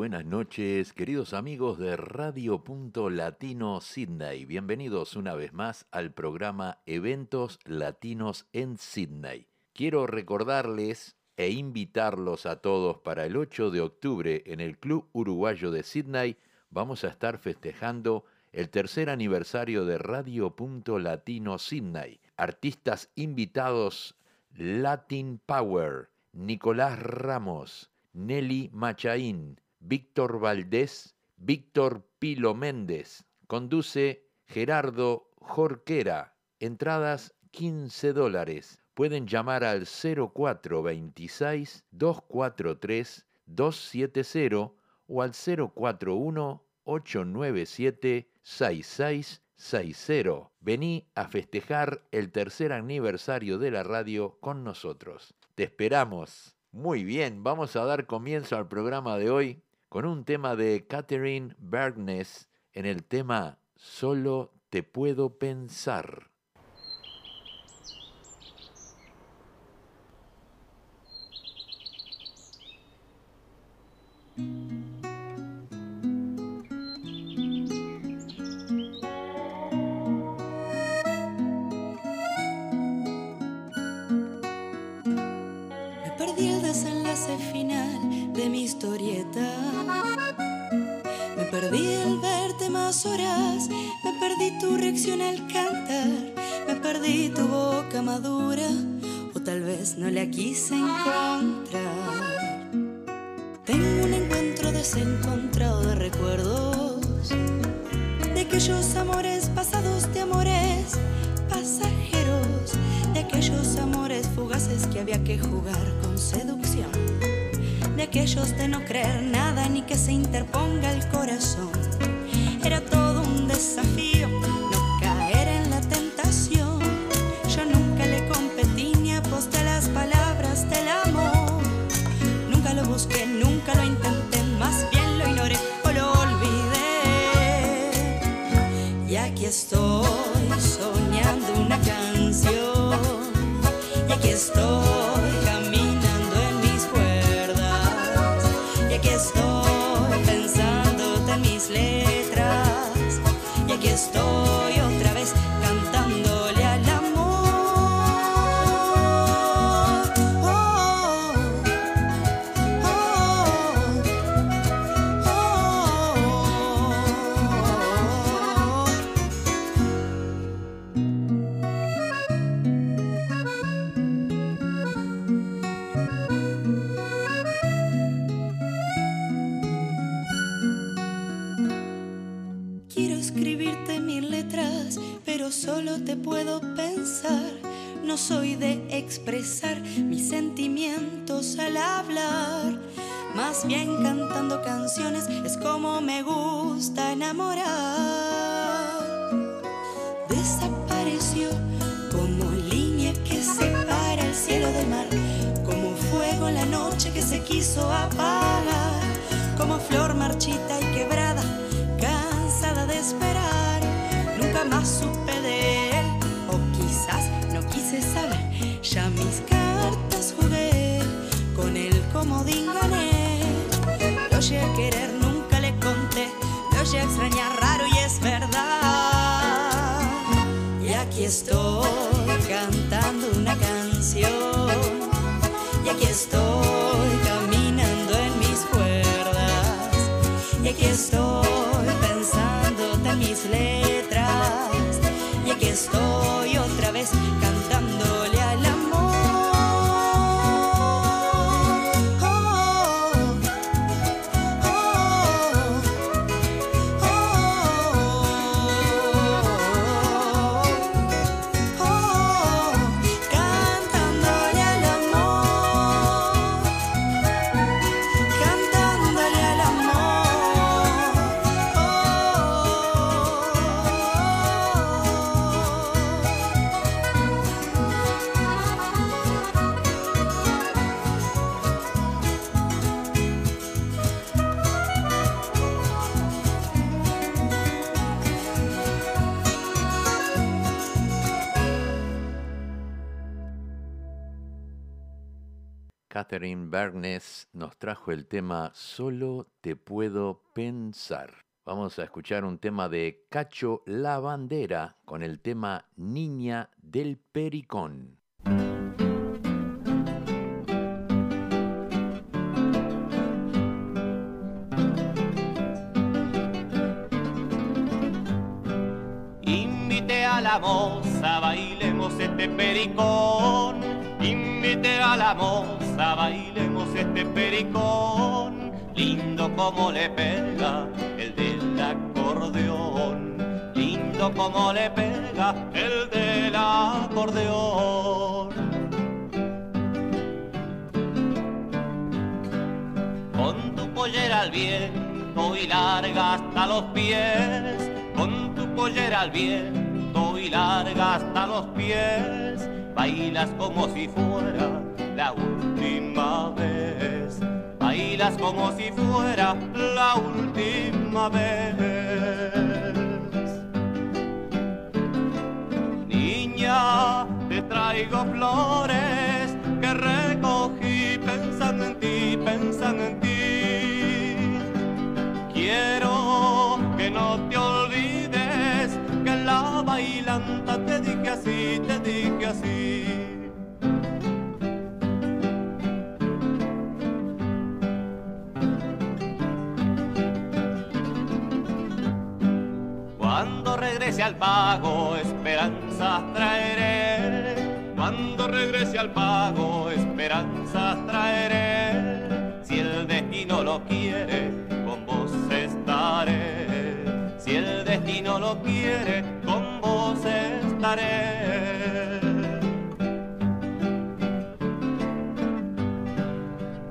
buenas noches, queridos amigos de Radio Punto Latino Sydney. Bienvenidos una vez más al programa Eventos Latinos en Sydney. Quiero recordarles e invitarlos a todos para el 8 de octubre en el Club Uruguayo de Sydney. Vamos a estar festejando el tercer aniversario de Radio Punto Latino Sydney. Artistas invitados Latin Power, Nicolás Ramos, Nelly Machaín, Víctor Valdés, Víctor Pilo Méndez. Conduce Gerardo Jorquera. Entradas 15 dólares. Pueden llamar al 0426-243-270 o al 041-897-6660. Vení a festejar el tercer aniversario de la radio con nosotros. Te esperamos. Muy bien, vamos a dar comienzo al programa de hoy con un tema de Catherine Bergnes en el tema Solo te puedo pensar. De mi historieta. Me perdí el verte más horas. Me perdí tu reacción al cantar. Me perdí tu boca madura. O tal vez no la quise encontrar. Tengo un encuentro desencontrado de recuerdos. De aquellos amores pasados, de amores pasajeros. De aquellos amores fugaces que había que jugar con seducción. De aquellos de no creer nada ni que se interponga el corazón. Era todo un desafío no caer en la tentación. Yo nunca le competí ni aposté las palabras del amor. Nunca lo busqué, nunca lo intenté, más bien lo ignoré o lo olvidé. Y aquí estoy soñando una canción. Y aquí estoy solo te puedo pensar. No soy de expresar mis sentimientos al hablar. Más bien cantando canciones es como me gusta enamorar. Desapareció como línea que separa el cielo del mar, como fuego en la noche que se quiso apagar, como flor marchita y quebrada, cansada de esperar. Nunca más supe de querer, nunca le conté. Lo a extrañar raro y es verdad. Y aquí estoy cantando una canción. Y aquí estoy caminando en mis cuerdas. estoy pensándote en mis letras. Y aquí estoy otra vez Catherine Bernes nos trajo el tema Solo te puedo pensar. Vamos a escuchar un tema de Cacho La Bandera con el tema Niña del Pericón. Invite a la moza, bailemos este pericón. Invite a la bailemos este pericón. Lindo como le pega el del acordeón. Lindo como le pega el del acordeón. Con tu pollera al viento y larga hasta los pies, con tu pollera al viento y larga hasta los pies, bailas como si fuera la última vez, bailas como si fuera la última vez. Niña, te traigo flores que recogí pensando en ti, pensando en ti. Quiero que no te olvides que en la bailanta te dije así, te dije así. Regrese al pago, esperanzas traeré. Cuando regrese al pago, esperanzas traeré. Si el destino lo quiere, con vos estaré. Si el destino lo quiere, con vos estaré.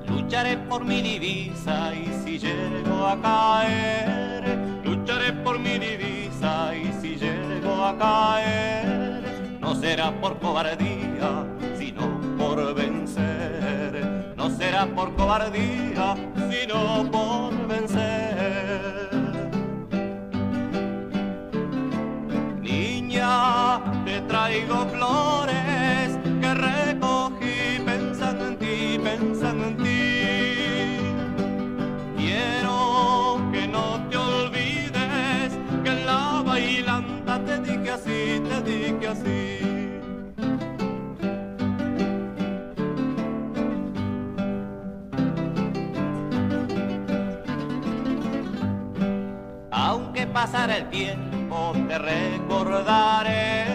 Lucharé por mi divisa y si llego a caer, lucharé por mi divisa caer, no será por cobardía, sino por vencer. No será por cobardía, sino por vencer. Niña, te traigo flores pasara el tiempo te recordaré,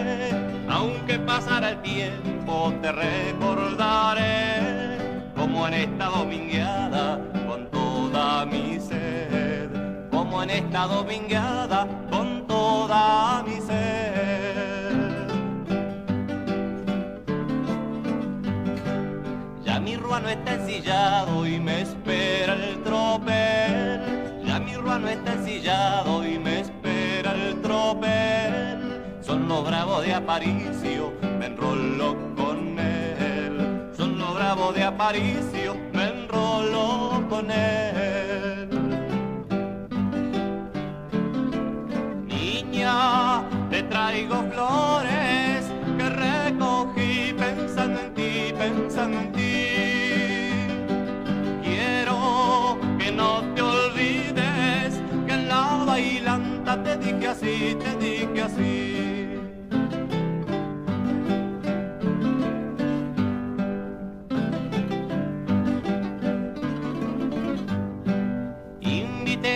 aunque pasara el tiempo te recordaré, como en esta domingueada con toda mi sed, como en esta domingueada con toda mi sed. Ya mi ruano está ensillado y me espera el tropel. Ya mi ruano está ensillado y me Son los bravos de Aparicio, me enrolo con él. Son los bravos de Aparicio, me enrolo con él. Niña, te traigo flores te dije así, te dije así.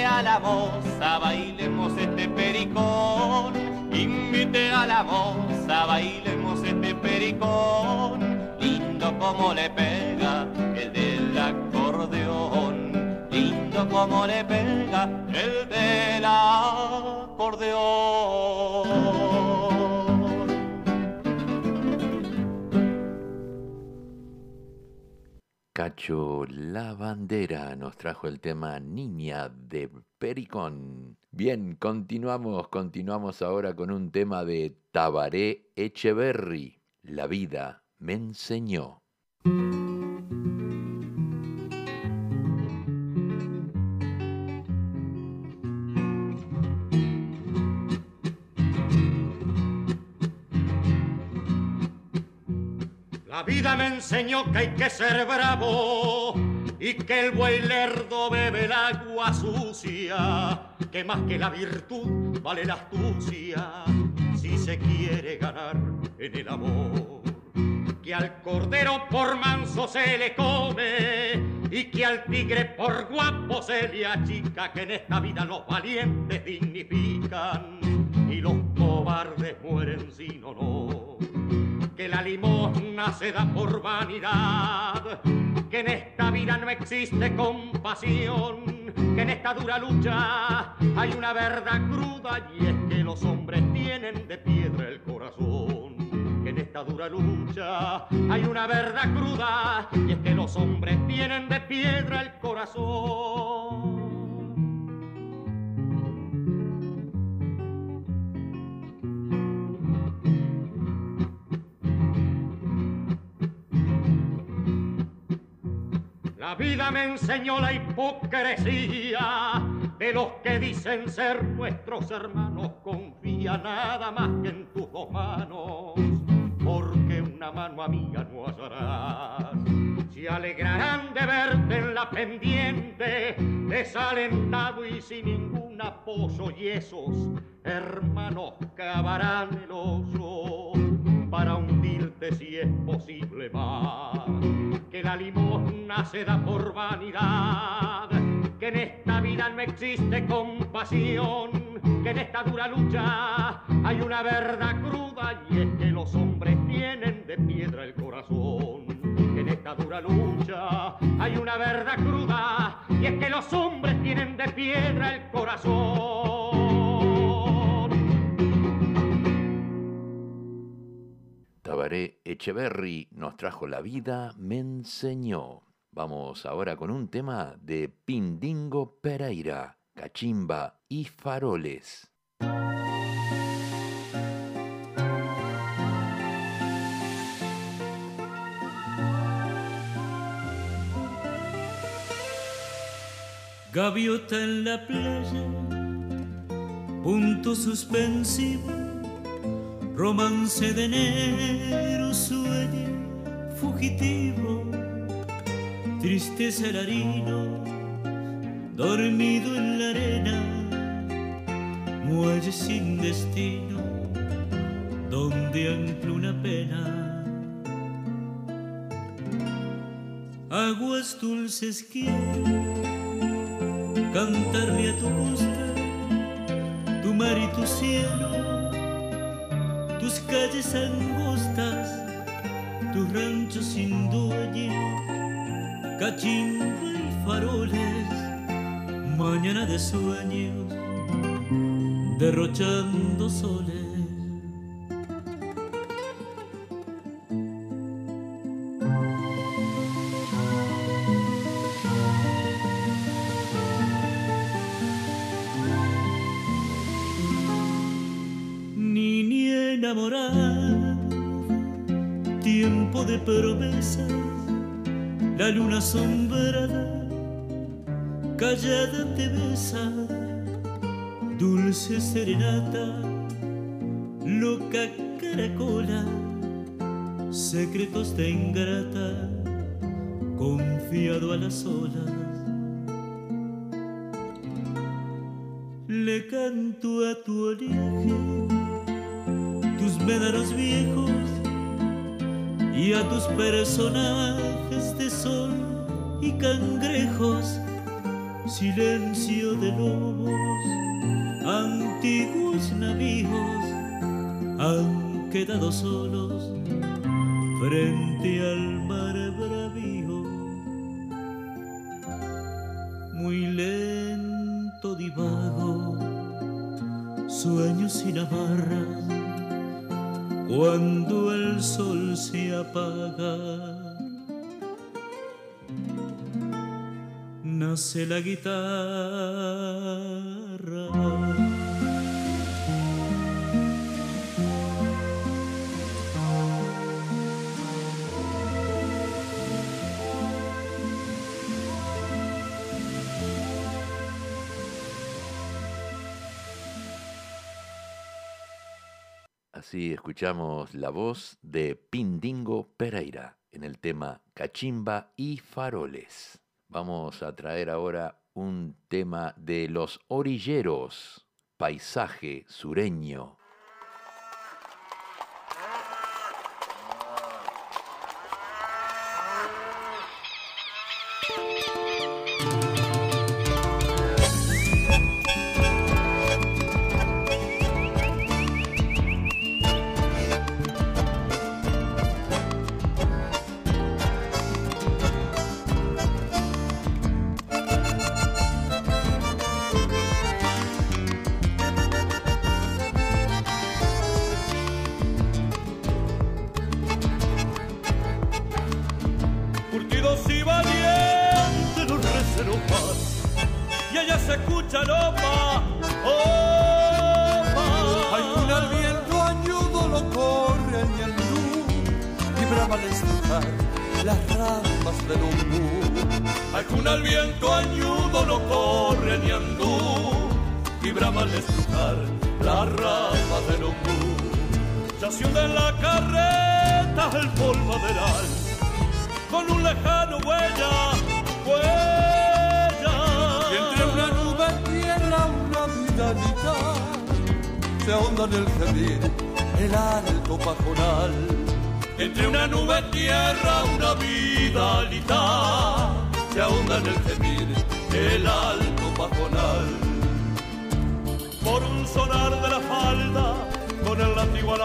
a la moza, bailemos este pericón. Invite a la moza, bailemos este pericón. Lindo como le pega el del acordeón. Lindo como le pega Cacho La Bandera nos trajo el tema Niña de Pericón. Bien, continuamos, continuamos ahora con un tema de Tabaré Echeverry. La vida me enseñó. Vida me enseñó que hay que ser bravo y que el buey lerdo bebe el agua sucia, que más que la virtud vale la astucia si se quiere ganar en el amor. Que al cordero por manso se le come y que al tigre por guapo se le achica, que en esta vida los valientes dignifican y los cobardes mueren sin honor que la limosna se da por vanidad, que en esta vida no existe compasión, que en esta dura lucha hay una verdad cruda y es que los hombres tienen de piedra el corazón. Que en esta dura lucha hay una verdad cruda y es que los hombres tienen de piedra el corazón. La vida me enseñó la hipocresía de los que dicen ser nuestros hermanos. Confía nada más que en tus dos manos, porque una mano amiga no hallarás. Se alegrarán de verte en la pendiente, desalentado y sin ningún apoyo, y esos hermanos cavarán el oso para hundirte si es posible más. Que la limosna se da por vanidad, que en esta vida no existe compasión, que en esta dura lucha hay una verdad cruda y es que los hombres tienen de piedra el corazón. Que en esta dura lucha hay una verdad cruda y es que los hombres tienen de piedra el corazón. Tabaré Echeverry nos trajo la vida, me enseñó. Vamos ahora con un tema de Pindingo Pereira, Cachimba y Faroles. Gaviota en la playa, punto suspensivo, romance de enero, sueño fugitivo, tristeza el harino, dormido en la arena, muelle sin destino, donde ancla una pena. Aguas dulces quiero cantarle a tu costa, tu mar y tu cielo, tus calles angostas, tus ranchos sin dueño, cachimba y faroles, mañana de sueños, derrochando soles. Asombrada, callada te besa, dulce serenata, loca caracola, secretos de ingrata, confiado a las olas. Le canto a tu oleaje tus médanos viejos y a tus personajes silencio de lobos, antiguos navíos han quedado solos frente al mar bravío. Muy lento divago, sueños sin amarras, cuando el sol se apaga nace la guitarra. Así escuchamos la voz de Pindingo Pereira en el tema Cachimba y Faroles. Vamos a traer ahora un tema de los orilleros, paisaje sureño.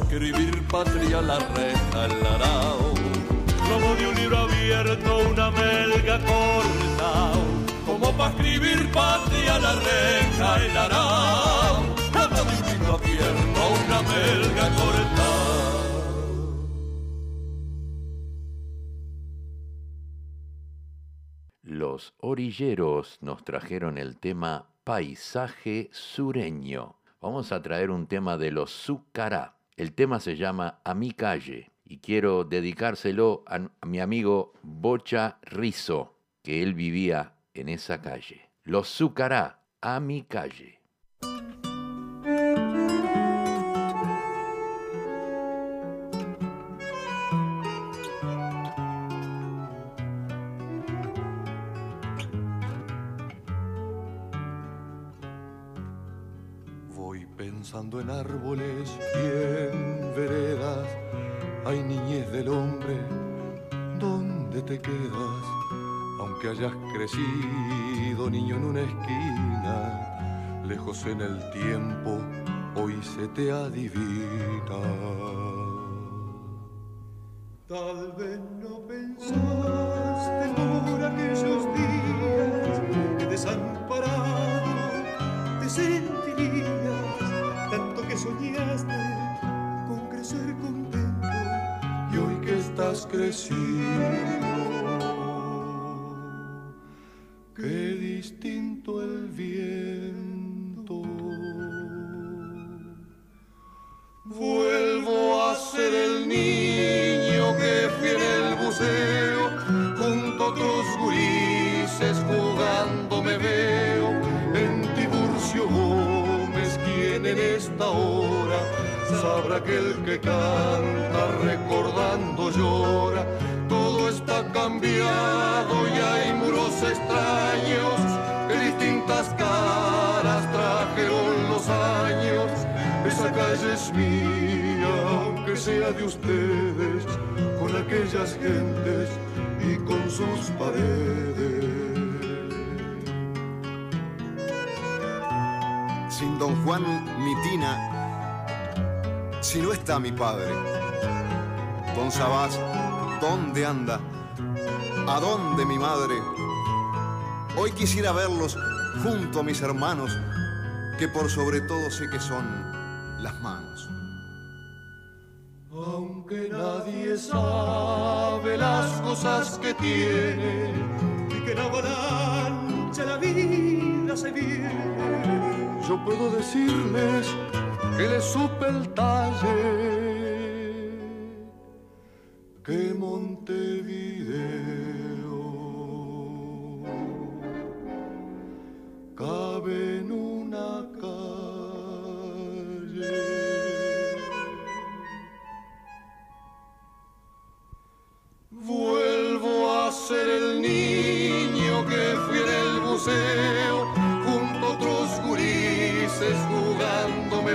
escribir patria la reja el arao. Como de un libro abierto una melga corta, como para escribir patria la reja el arao. Como de un libro abierto una melga corta. Los orilleros nos trajeron el tema Paisaje sureño. Vamos a traer un tema de los Zucará. El tema se llama A mi calle y quiero dedicárselo a, mi amigo Bocha Rizo, que él vivía en esa calle. Los Zucará a mi calle. Voy pensando en árboles y quedas? Aunque hayas crecido niño en una esquina, lejos en el tiempo, hoy se te adivina. Tal vez no pensaste por aquellos días que desamparado te sentirías, tanto que soñaste con crecer contento y hoy que estás crecido, esta sabrá que el que canta recordando llora. Todo está cambiado y hay muros extraños que distintas caras trajeron los años. Esa calle es mía, aunque sea de ustedes, con aquellas gentes y con sus paredes. Sin don Juan Mitina, si no está mi padre. Don Sabás, ¿dónde anda? ¿A dónde mi madre? Hoy quisiera verlos junto a mis hermanos, que por sobre todo sé que son las manos. Aunque nadie sabe las cosas que tiene y que en avalancha la vida se viene, yo puedo decirles que le supe el talle que Montevideo cabe en una calle. Vuelvo a ser el niño que fui en el buceo,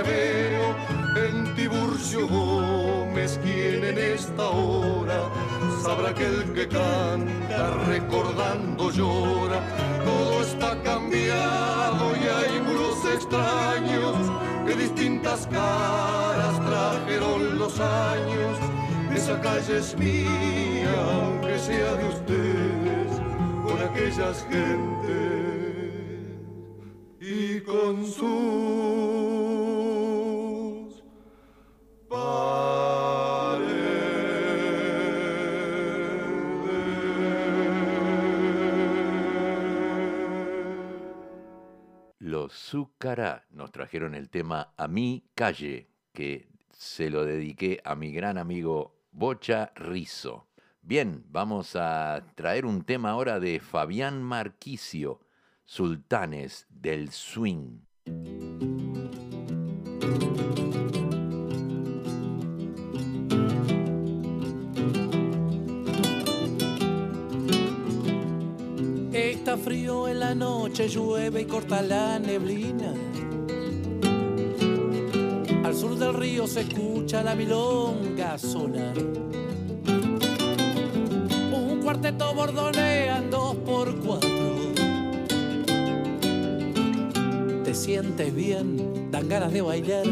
veo, en Tiburcio Gómez, quien en esta hora sabrá que el que canta recordando llora, todo está cambiado y hay muros extraños que distintas caras trajeron los años. Esa calle es mía, aunque sea de ustedes, con aquellas gentes Nos trajeron el tema A mi calle, que se lo dediqué a mi gran amigo Bocha Rizo. Bien, vamos a traer un tema ahora de Fabián Marquicio, Sultanes del Swing. Está frío en la noche, llueve y corta la neblina. Al sur del río se escucha la milonga sonar. Un cuarteto bordonea en dos por cuatro. Te sientes bien, dan ganas de bailar.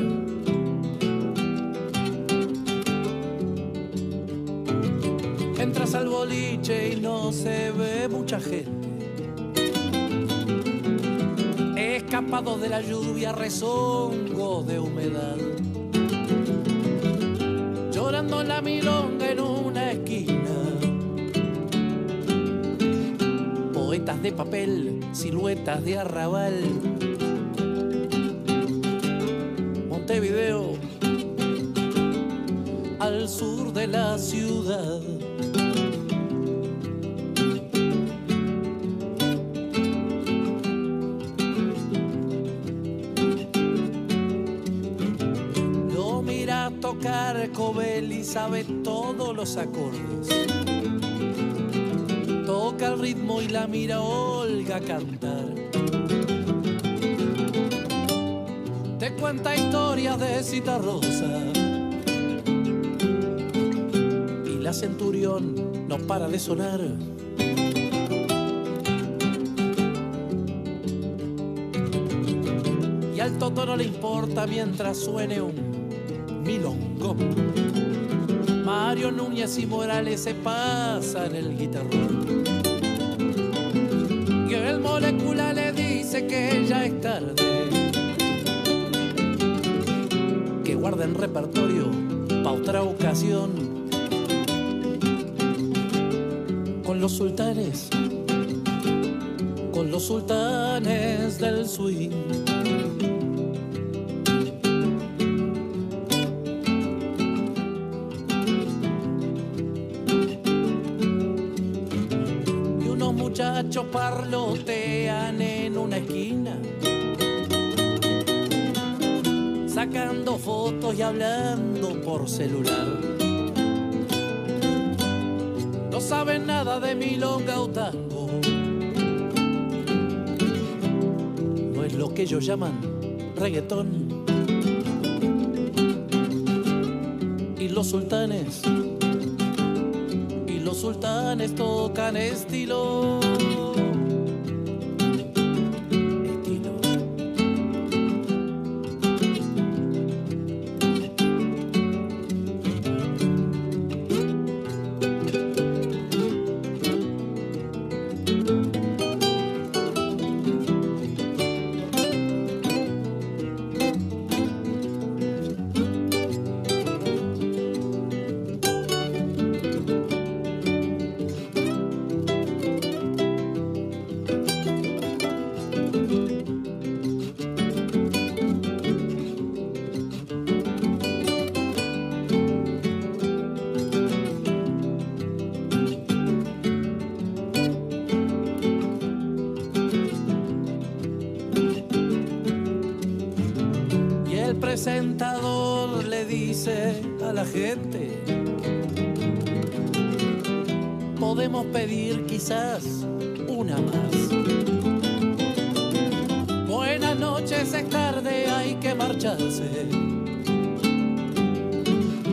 Entras al boliche y no se ve mucha gente. Escapados de la lluvia, rezongos de humedad. Llorando la milonga en una esquina. Poetas de papel, siluetas de arrabal. Montevideo, al sur de la ciudad. Sabe todos los acordes. Toca el ritmo y la mira Olga cantar. Te cuenta historias de Cita Rosa. Y la centurión no para de sonar. Y al toto no le importa mientras suene un milongo. Mario Núñez y Morales se pasan el guitarrón. Y el molécula le dice que ya es tarde. Que guarden repertorio pa' otra ocasión. Con los sultanes, con los sultanes del swing. Muchachos parlotean en una esquina, sacando fotos y hablando por celular. No saben nada de milonga o tango, no es lo que ellos llaman reggaetón. Y los sultanes y los sultanes tocan. Estilo. Gente, podemos pedir quizás una más. Buenas noches, es tarde, hay que marcharse.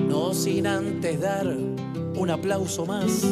No sin antes dar un aplauso más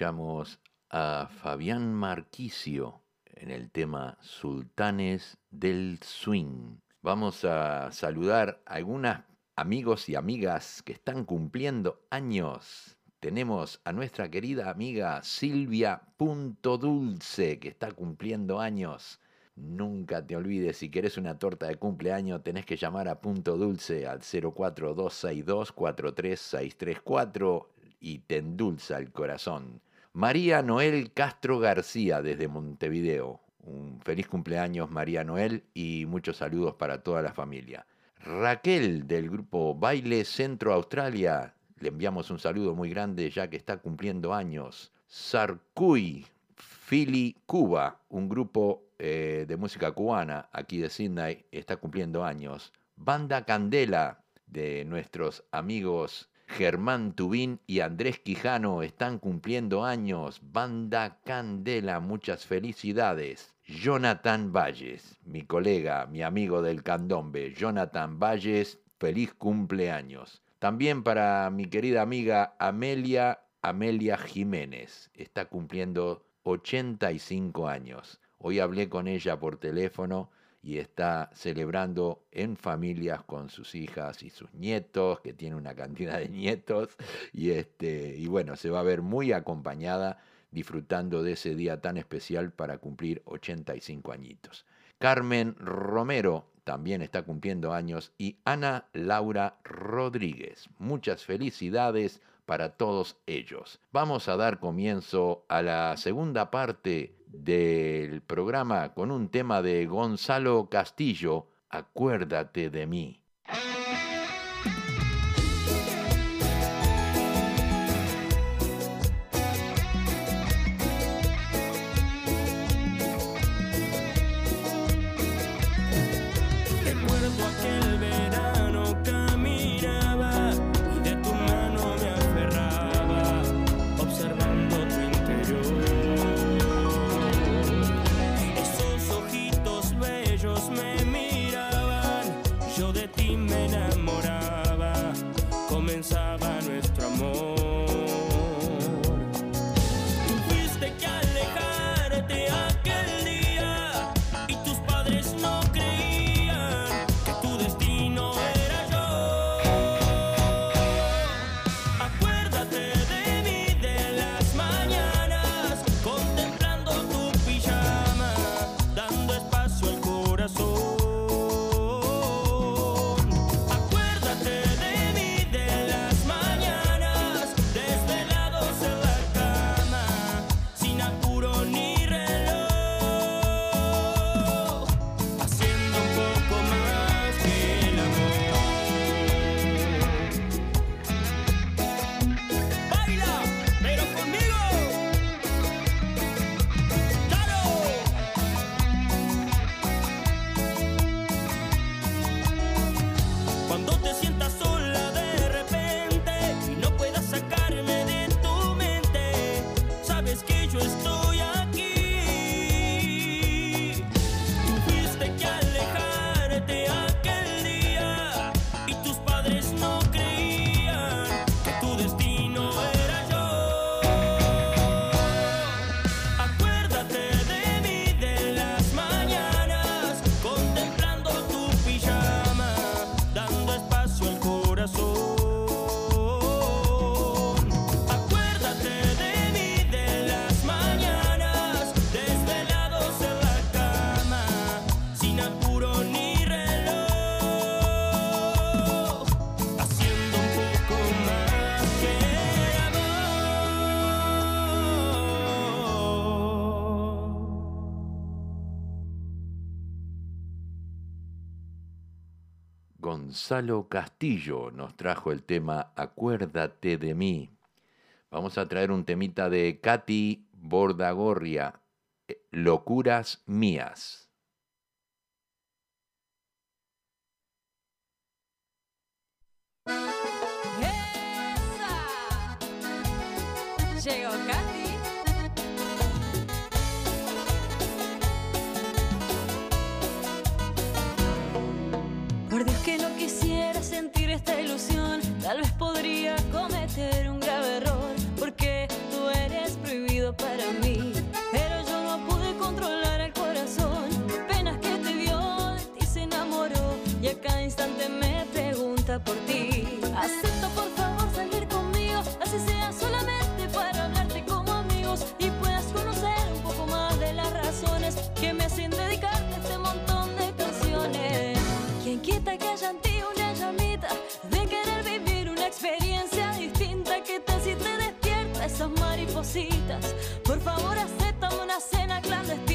escuchamos a Fabián Marquicio en el tema Sultanes del Swing. Vamos a saludar a algunas amigos y amigas que están cumpliendo años. Tenemos a nuestra querida amiga Silvia Punto Dulce, que está cumpliendo años. Nunca te olvides, si querés una torta de cumpleaños, tenés que llamar a Punto Dulce al 04262-43634 y te endulza el corazón. María Noel Castro García desde Montevideo. Un feliz cumpleaños María Noel y muchos saludos para toda la familia. Raquel del grupo Baile Centro Australia. Le enviamos un saludo muy grande ya que está cumpliendo años. Sarcuy, Philly, Cuba, un grupo eh, de música cubana aquí de Sydney, está cumpliendo años. Banda Candela de nuestros amigos Germán Tubín y Andrés Quijano están cumpliendo años. Banda Candela, muchas felicidades. Jonathan Valles, mi colega, mi amigo del candombe. Jonathan Valles, feliz cumpleaños. También para mi querida amiga Amelia, Amelia Jiménez. Está cumpliendo 85 años. Hoy hablé con ella por teléfono y está celebrando en familias con sus hijas y sus nietos, que tiene una cantidad de nietos, y, este, y bueno, se va a ver muy acompañada disfrutando de ese día tan especial para cumplir 85 añitos. Carmen Romero también está cumpliendo años y Ana Laura Rodríguez. Muchas felicidades para todos ellos. Vamos a dar comienzo a la segunda parte del programa con un tema de Gonzalo Castillo, Acuérdate de mí. Gonzalo Castillo nos trajo el tema Acuérdate de mí. Vamos a traer un temita de Katy Bordagorria, eh, Locuras Mías. Llegó Por Dios que no quisiera sentir esta ilusión, tal vez podría cometer un grave error, porque tú eres prohibido para mí. Pero yo no pude controlar el corazón, penas que te vio, de se enamoró y a cada instante me pregunta por ti. Esas maripositas. Por favor, acéptame una cena clandestina.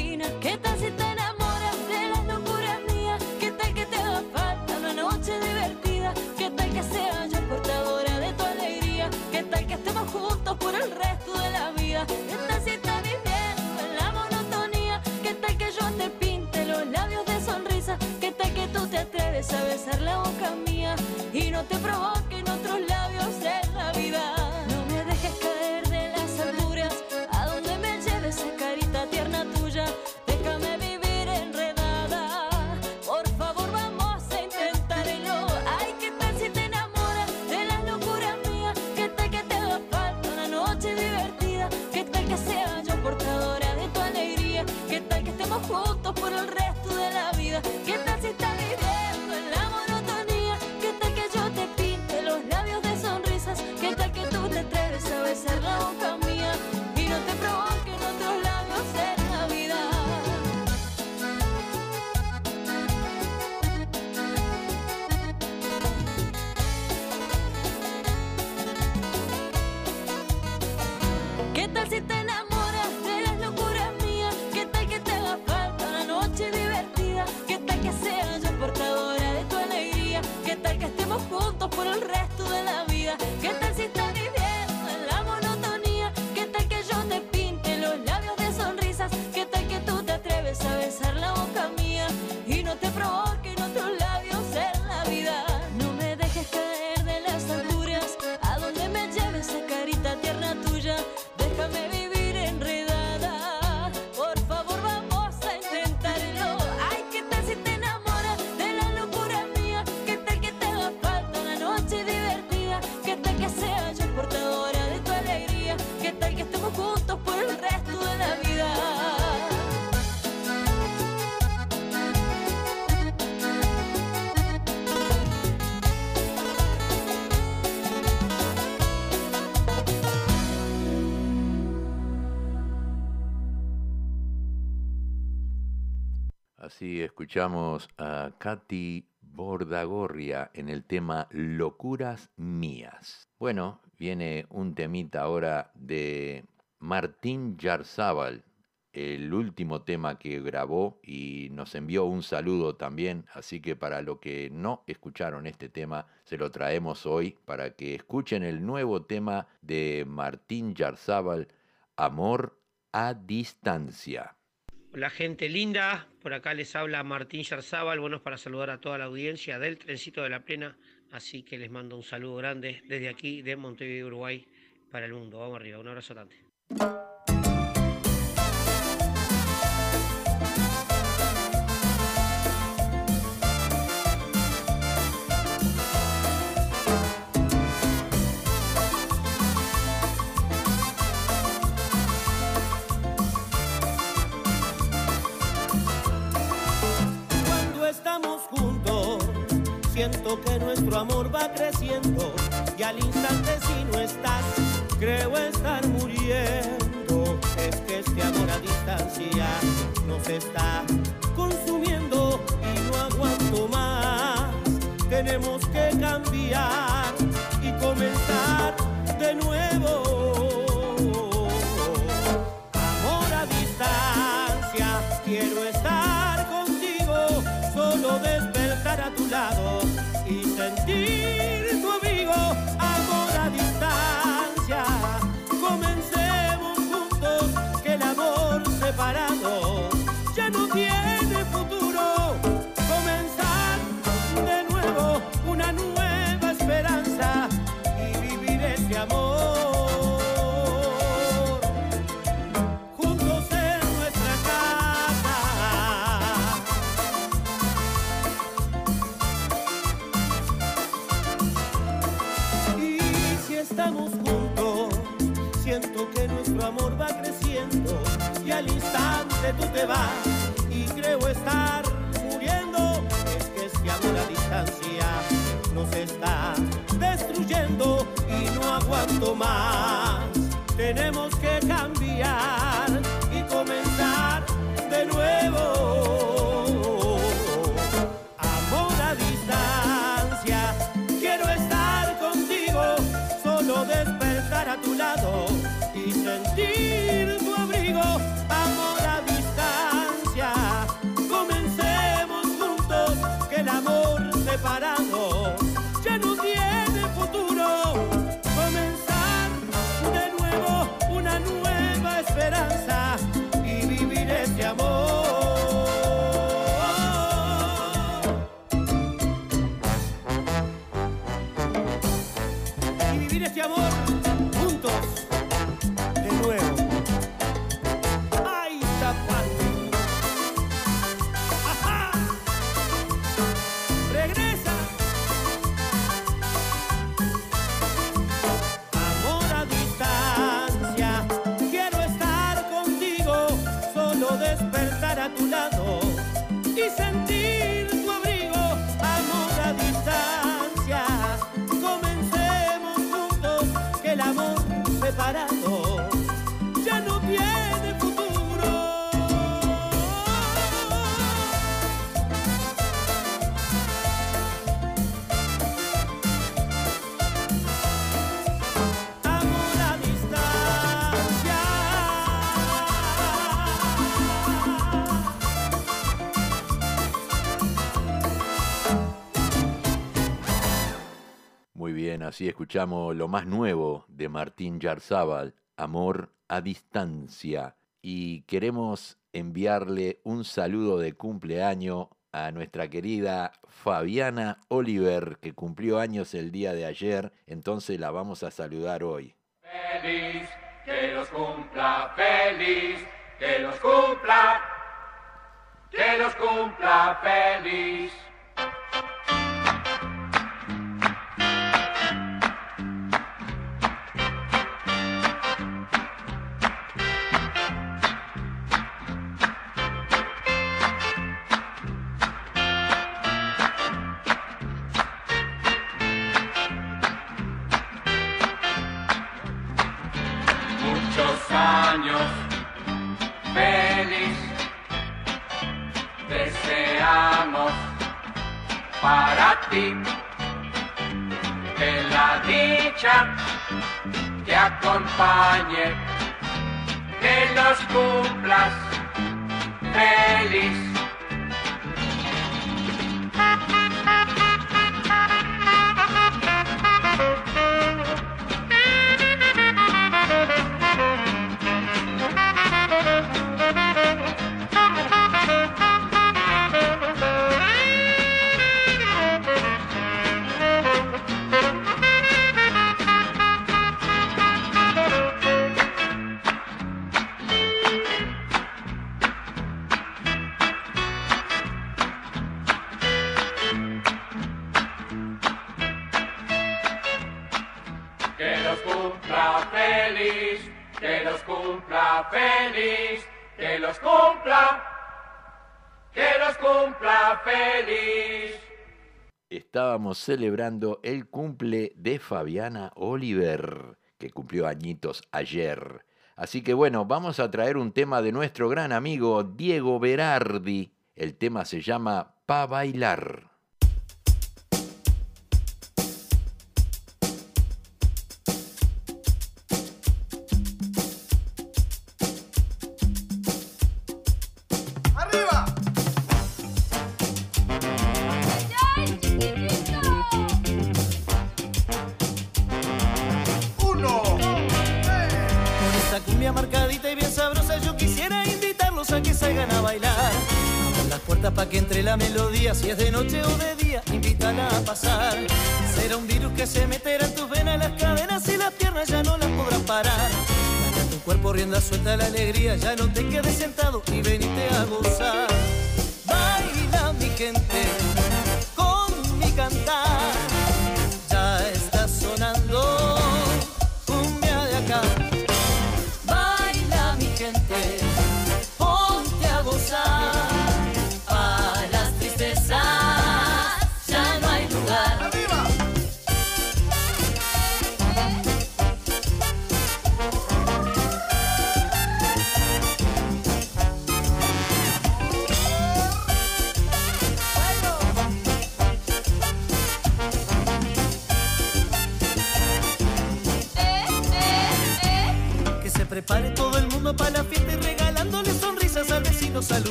Escuchamos a Katy Bordagorria en el tema Locuras Mías. Bueno, viene un temita ahora de Martín Yarzábal, el último tema que grabó y nos envió un saludo también, así que para los que no escucharon este tema, se lo traemos hoy para que escuchen el nuevo tema de Martín Yarzábal, Amor a Distancia. Hola gente linda, por acá les habla Martín Yarzábal, bueno, para saludar a toda la audiencia del Trencito de la Plena, así que les mando un saludo grande desde aquí de Montevideo, Uruguay, para el mundo. Vamos arriba, un abrazo grande. Va creciendo y al instante si no estás, siento que nuestro amor va creciendo y al instante tú te vas y creo estar muriendo. Es que este amor a distancia nos está destruyendo y no aguanto más. Tenemos que cambiar Muy bien, así escuchamos lo más nuevo de Martín Yarzábal, Amor a Distancia. Y queremos enviarle un saludo de cumpleaños a nuestra querida Fabiana Oliver, que cumplió años el día de ayer, entonces la vamos a saludar hoy. Feliz, que los cumpla, feliz, que los cumpla, que los cumpla feliz. feliz. Estábamos celebrando el cumple de Fabiana Oliver, que cumplió añitos ayer. Así que bueno, vamos a traer un tema de nuestro gran amigo Diego Berardi. El tema se llama Pa Bailar. la alegría, ya no te quedes sentado.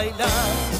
bailar.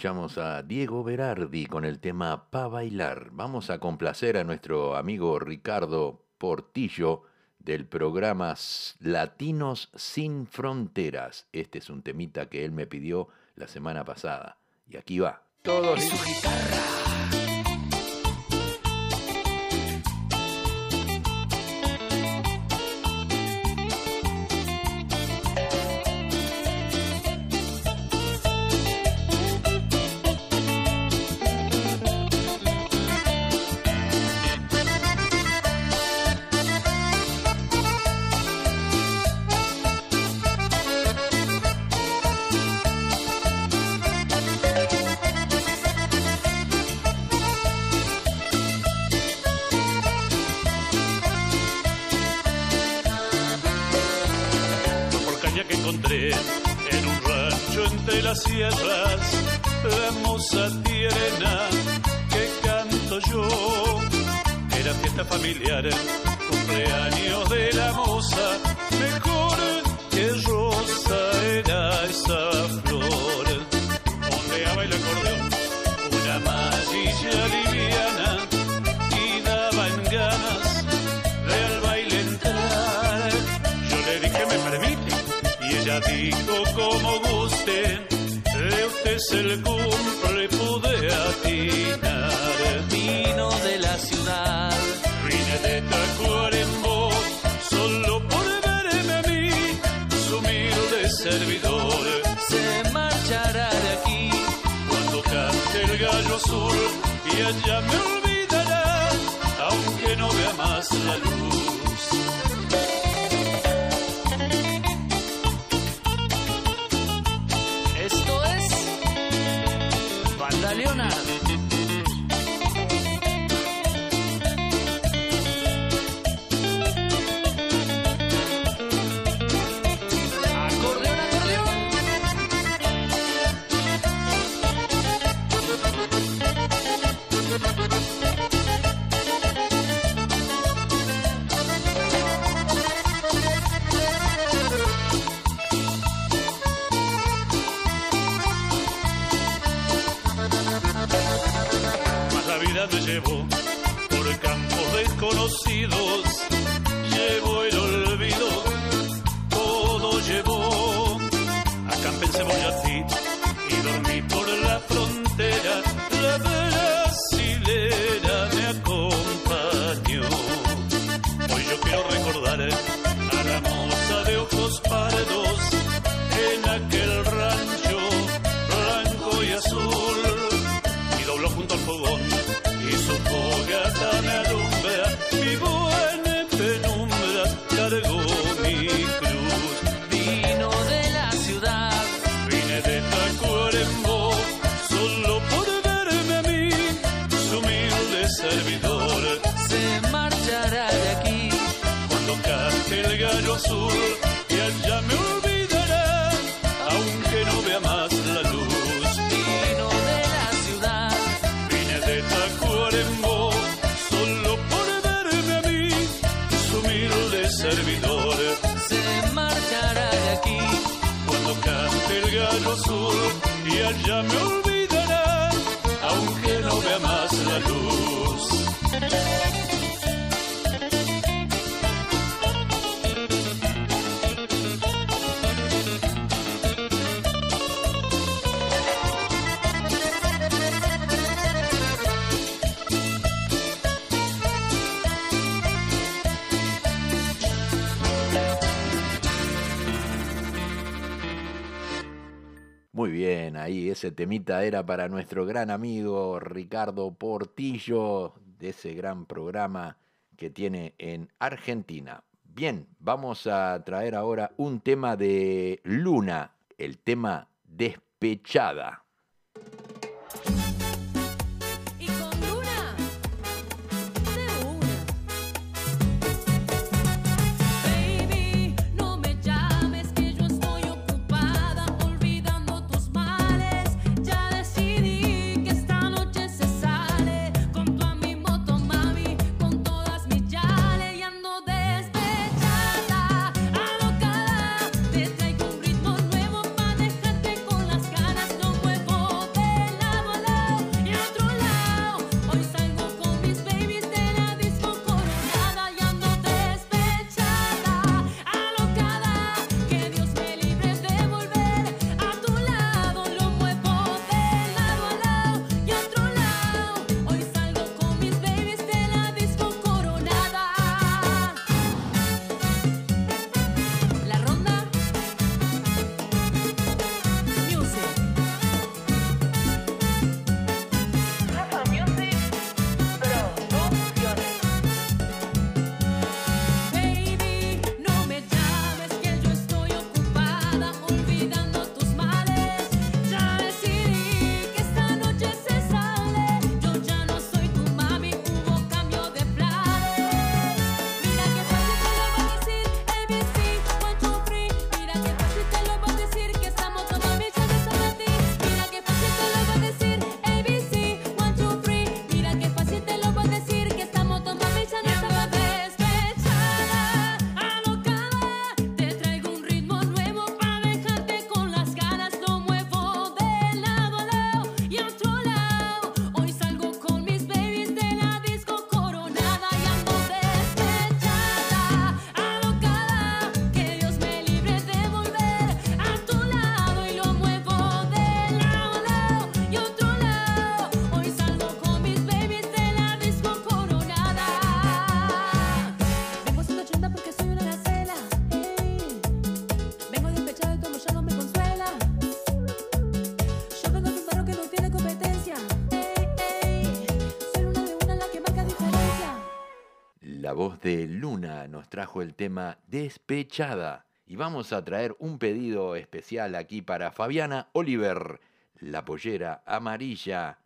escuchamos a Diego Berardi con el tema Pa Bailar. Vamos a complacer a nuestro amigo Ricardo Portillo del programa Latinos sin Fronteras. Este es un temita que él me pidió la semana pasada. Y aquí va. Todos su guitarra. ahí. Ese temita era para nuestro gran amigo Ricardo Portillo, de ese gran programa que tiene en Argentina. Bien, vamos a traer ahora un tema de Luna, el tema Despechada. De Luna nos trajo el tema Despechada. Y vamos a traer un pedido especial aquí para Fabiana Oliver, la pollera amarilla.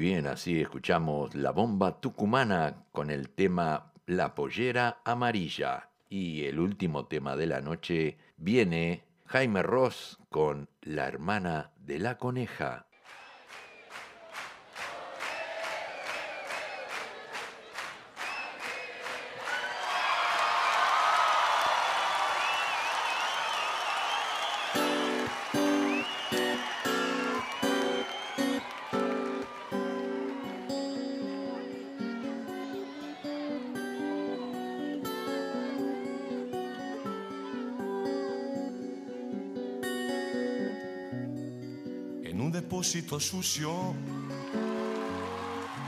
Así escuchamos La Bomba Tucumana con el tema La Pollera Amarilla. Y el último tema de la noche viene Jaime Ross con La Hermana de la Coneja. Depósito sucio,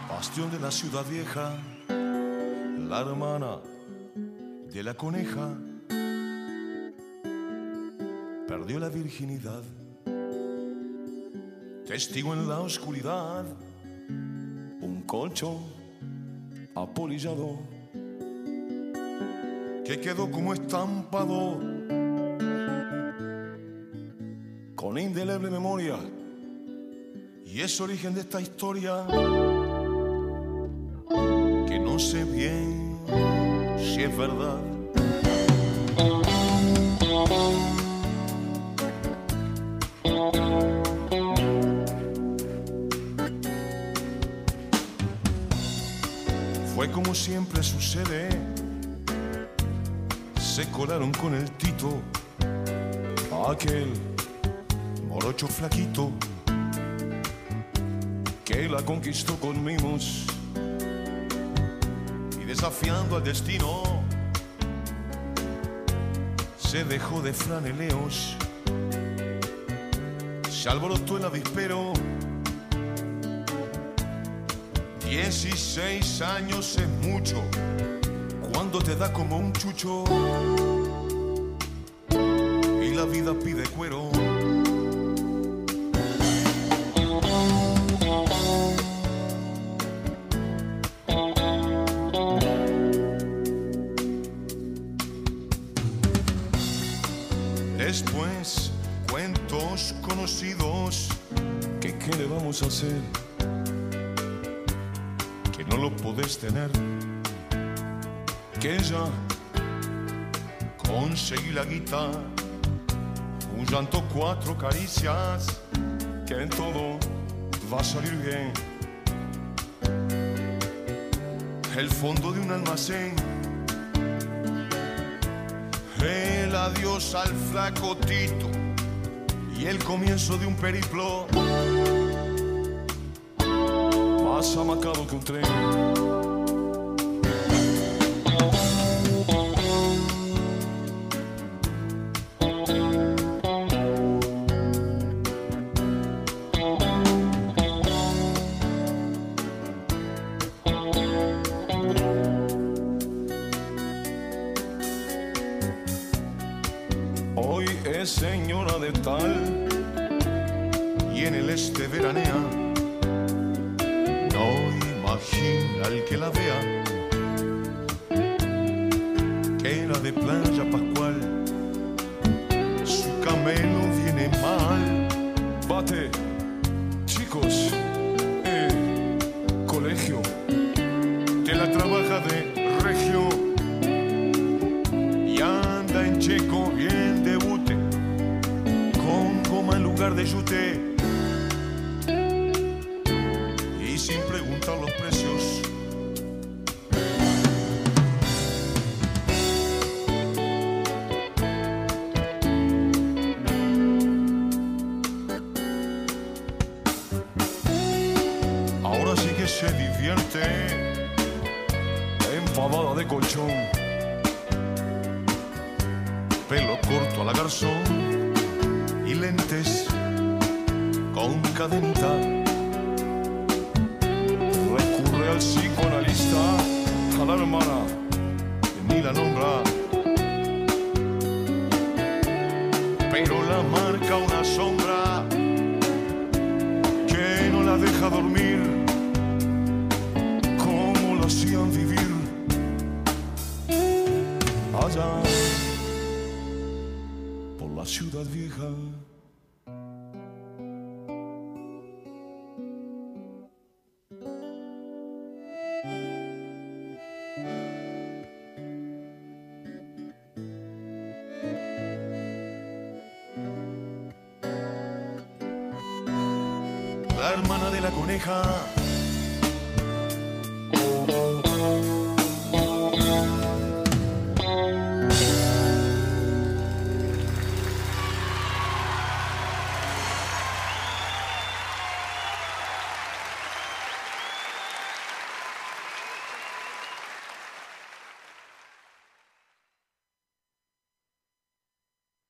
bastión de la ciudad vieja, la hermana de la coneja, perdió la virginidad, testigo en la oscuridad, un colchón apolillado que quedó como estampado con indeleble memoria y es origen de esta historia que no sé bien si es verdad. Fue como siempre sucede, se colaron con el Tito, aquel morocho flaquito la conquistó con mimos y desafiando al destino. Se dejó de franeleos, se alborotó el avispero. Dieciséis años es mucho cuando te da como un chucho y la vida pide cuero. Que ya conseguí la guitarra, un llanto, cuatro caricias, que en todo va a salir bien. El fondo de un almacén el adiós al flaco Tito y el comienzo de un periplo más amacado que un tren. Goma en La